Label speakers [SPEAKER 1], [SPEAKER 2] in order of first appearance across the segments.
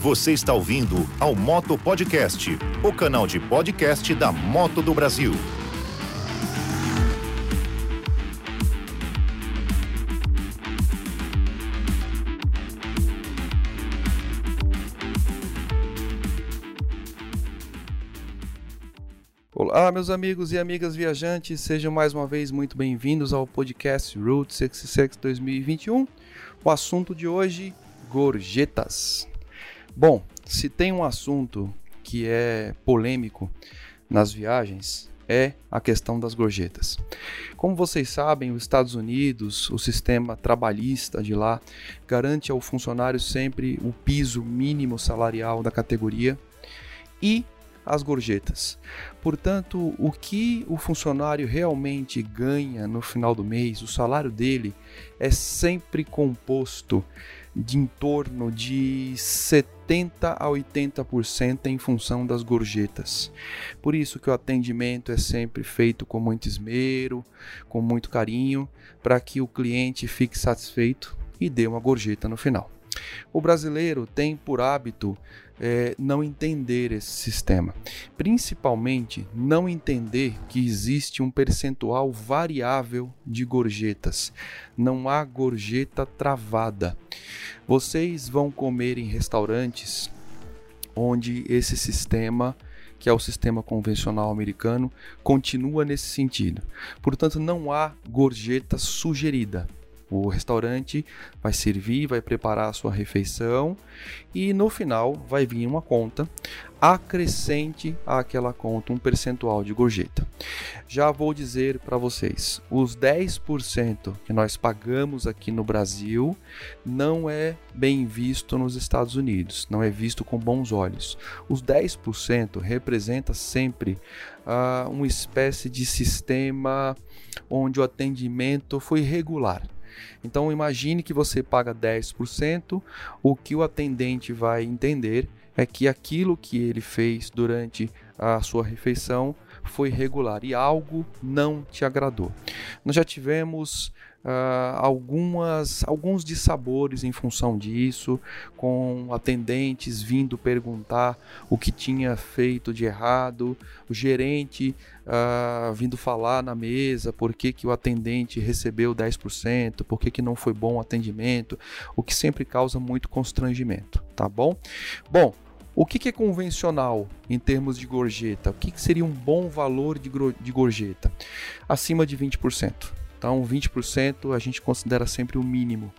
[SPEAKER 1] Você está ouvindo ao Moto Podcast, o canal de podcast da Moto do Brasil.
[SPEAKER 2] Olá, meus amigos e amigas viajantes, sejam mais uma vez muito bem-vindos ao podcast Route 66 2021. O assunto de hoje: gorjetas. Bom, se tem um assunto que é polêmico nas viagens, é a questão das gorjetas. Como vocês sabem, os Estados Unidos, o sistema trabalhista de lá, garante ao funcionário sempre o piso mínimo salarial da categoria e as gorjetas. Portanto, o que o funcionário realmente ganha no final do mês, o salário dele, é sempre composto de em torno de 70 a 80% em função das gorjetas. Por isso que o atendimento é sempre feito com muito esmero, com muito carinho, para que o cliente fique satisfeito e dê uma gorjeta no final. O brasileiro tem por hábito é, não entender esse sistema, principalmente não entender que existe um percentual variável de gorjetas. Não há gorjeta travada. Vocês vão comer em restaurantes onde esse sistema que é o sistema convencional americano, continua nesse sentido. Portanto, não há gorjeta sugerida. O restaurante vai servir, vai preparar a sua refeição e no final vai vir uma conta acrescente àquela conta um percentual de gorjeta. Já vou dizer para vocês, os 10% que nós pagamos aqui no Brasil não é bem visto nos Estados Unidos, não é visto com bons olhos. Os 10% representa sempre uh, uma espécie de sistema onde o atendimento foi regular. Então imagine que você paga 10%, o que o atendente vai entender é que aquilo que ele fez durante a sua refeição foi regular e algo não te agradou. Nós já tivemos uh, algumas, alguns dissabores em função disso, com atendentes vindo perguntar o que tinha feito de errado, o gerente uh, vindo falar na mesa por que, que o atendente recebeu 10%, por que, que não foi bom o atendimento, o que sempre causa muito constrangimento, tá bom? Bom, o que, é convencional em termos de gorjeta? O que, seria um bom valor de gorjeta? Acima de 20%. Então, 20% a gente considera sempre o mínimo.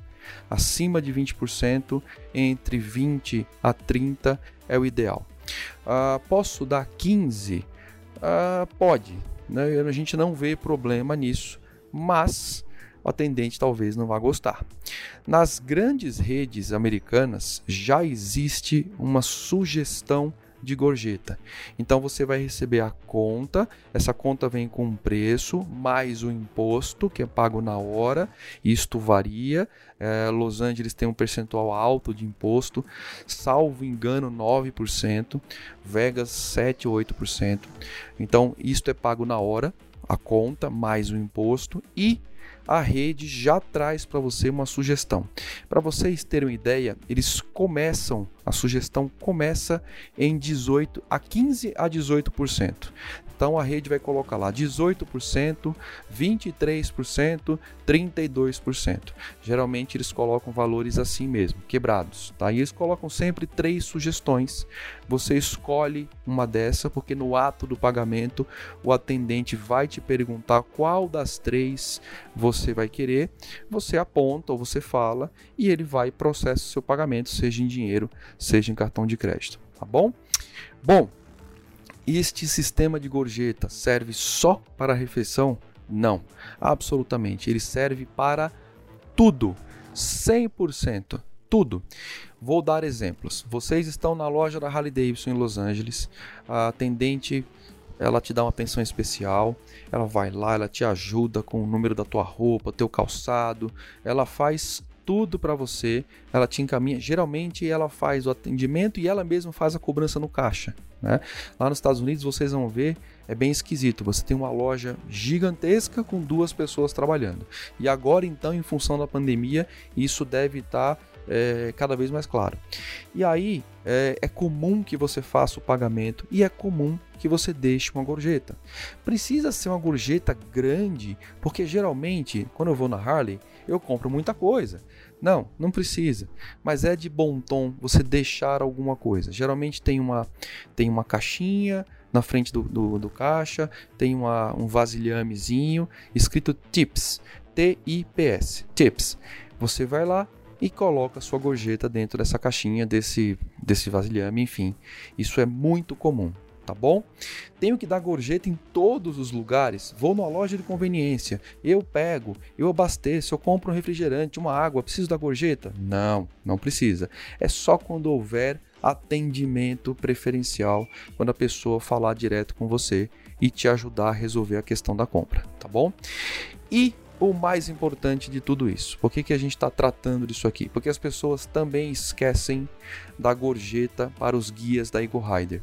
[SPEAKER 2] Acima de 20%, entre 20 a 30 é o ideal. Uh, posso dar 15? Uh, ah, pode. Né? A gente não vê problema nisso, mas o atendente talvez não vá gostar. Nas grandes redes americanas já existe uma sugestão de gorjeta. Então você vai receber a conta, essa conta vem com um preço mais o imposto que é pago na hora. Isto varia. É, Los Angeles tem um percentual alto de imposto, salvo engano 9%, Vegas 7 ou 8%. Então isto é pago na hora, a conta mais o imposto e a rede já traz para você uma sugestão. Para vocês terem uma ideia, eles começam, a sugestão começa em 18 a 15 a 18%. Então a rede vai colocar lá 18%, 23%, 32%. Geralmente eles colocam valores assim mesmo, quebrados, tá? E eles colocam sempre três sugestões. Você escolhe uma dessa porque no ato do pagamento o atendente vai te perguntar qual das três você vai querer. Você aponta ou você fala e ele vai processar o seu pagamento, seja em dinheiro, seja em cartão de crédito, tá bom? Bom, este sistema de gorjeta serve só para refeição? Não, absolutamente. Ele serve para tudo, 100%, tudo. Vou dar exemplos. Vocês estão na loja da Harley Davidson em Los Angeles, a atendente ela te dá uma atenção especial, ela vai lá, ela te ajuda com o número da tua roupa, teu calçado, ela faz tudo para você, ela te encaminha. Geralmente ela faz o atendimento e ela mesma faz a cobrança no caixa. Né? Lá nos Estados Unidos vocês vão ver, é bem esquisito. Você tem uma loja gigantesca com duas pessoas trabalhando. E agora, então, em função da pandemia, isso deve estar tá é, cada vez mais claro. E aí é, é comum que você faça o pagamento e é comum que você deixe uma gorjeta. Precisa ser uma gorjeta grande, porque geralmente quando eu vou na Harley eu compro muita coisa. Não, não precisa. Mas é de bom tom você deixar alguma coisa. Geralmente tem uma, tem uma caixinha na frente do, do, do caixa, tem uma, um vasilhamezinho escrito Tips. T-I-P-S. Tips. Você vai lá e coloca sua gorjeta dentro dessa caixinha, desse, desse vasilhame, enfim. Isso é muito comum tá bom? Tenho que dar gorjeta em todos os lugares. Vou numa loja de conveniência, eu pego, eu abasteço, eu compro um refrigerante, uma água, preciso da gorjeta? Não, não precisa. É só quando houver atendimento preferencial, quando a pessoa falar direto com você e te ajudar a resolver a questão da compra, tá bom? E o mais importante de tudo isso. Por que, que a gente está tratando disso aqui? Porque as pessoas também esquecem da gorjeta para os guias da Eagle Rider.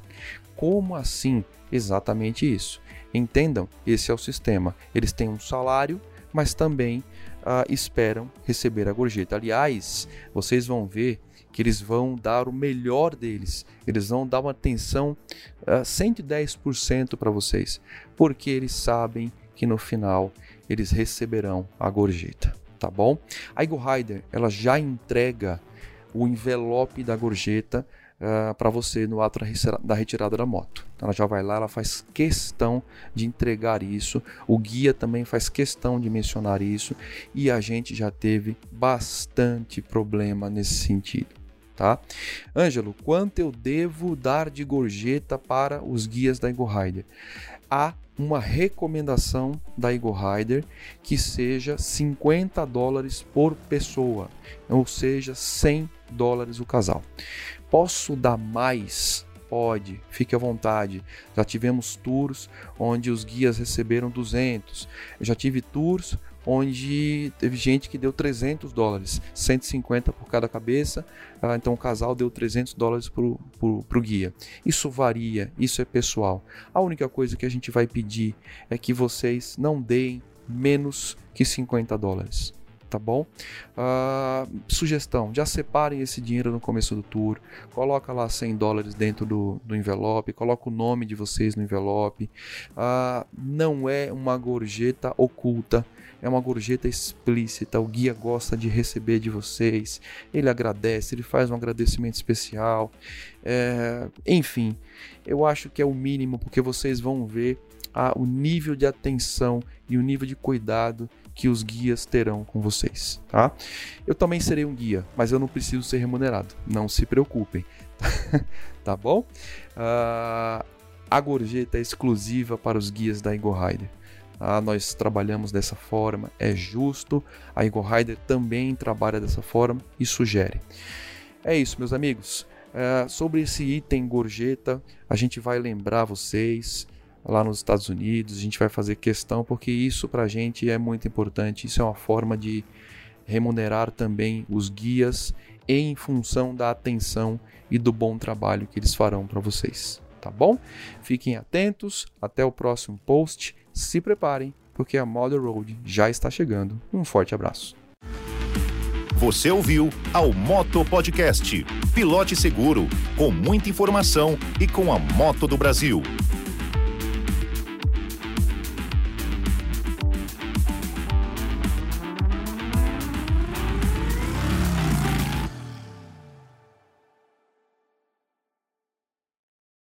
[SPEAKER 2] Como assim? Exatamente isso. Entendam, esse é o sistema. Eles têm um salário, mas também uh, esperam receber a gorjeta. Aliás, vocês vão ver que eles vão dar o melhor deles. Eles vão dar uma atenção uh, 110% para vocês, porque eles sabem que no final eles receberão a gorjeta, tá bom? A Eagle Rider, ela já entrega o envelope da gorjeta uh, ah, para você no ato da retirada da moto. Então, ela já vai lá, ela faz questão de entregar isso, o guia também faz questão de mencionar isso e a gente já teve bastante problema nesse sentido. Tá? Ângelo, quanto eu devo dar de gorjeta para os guias da Eagle Rider? Há uma recomendação da Eagle Rider que seja 50 dólares por pessoa, ou seja, 100 dólares o casal. Posso dar mais? Pode, fique à vontade. Já tivemos tours onde os guias receberam 200. Eu já tive tours onde teve gente que deu 300 dólares, 150 por cada cabeça, ah, então o casal deu 300 dólares para o guia. Isso varia, isso é pessoal. A única coisa que a gente vai pedir é que vocês não deem menos que 50 dólares tá bom? Uh, sugestão, já separem esse dinheiro no começo do tour, coloca lá 100 dólares dentro do, do envelope, coloca o nome de vocês no envelope. Uh, não é uma gorjeta oculta, é uma gorjeta explícita. O guia gosta de receber de vocês, ele agradece, ele faz um agradecimento especial. É, enfim, eu acho que é o mínimo porque vocês vão ver a, o nível de atenção e o nível de cuidado que os guias terão com vocês, tá? Eu também serei um guia, mas eu não preciso ser remunerado, não se preocupem, tá bom? Uh, a gorjeta é exclusiva para os guias da Eagle Rider. Ah, nós trabalhamos dessa forma, é justo. A Eagle Rider também trabalha dessa forma e sugere. É isso, meus amigos. Uh, sobre esse item gorjeta, a gente vai lembrar vocês lá nos Estados Unidos. A gente vai fazer questão porque isso para a gente é muito importante. Isso é uma forma de remunerar também os guias em função da atenção e do bom trabalho que eles farão para vocês. Tá bom? Fiquem atentos. Até o próximo post. Se preparem porque a Model Road já está chegando. Um forte abraço.
[SPEAKER 1] Você ouviu ao Moto Podcast. Pilote seguro, com muita informação e com a moto do Brasil.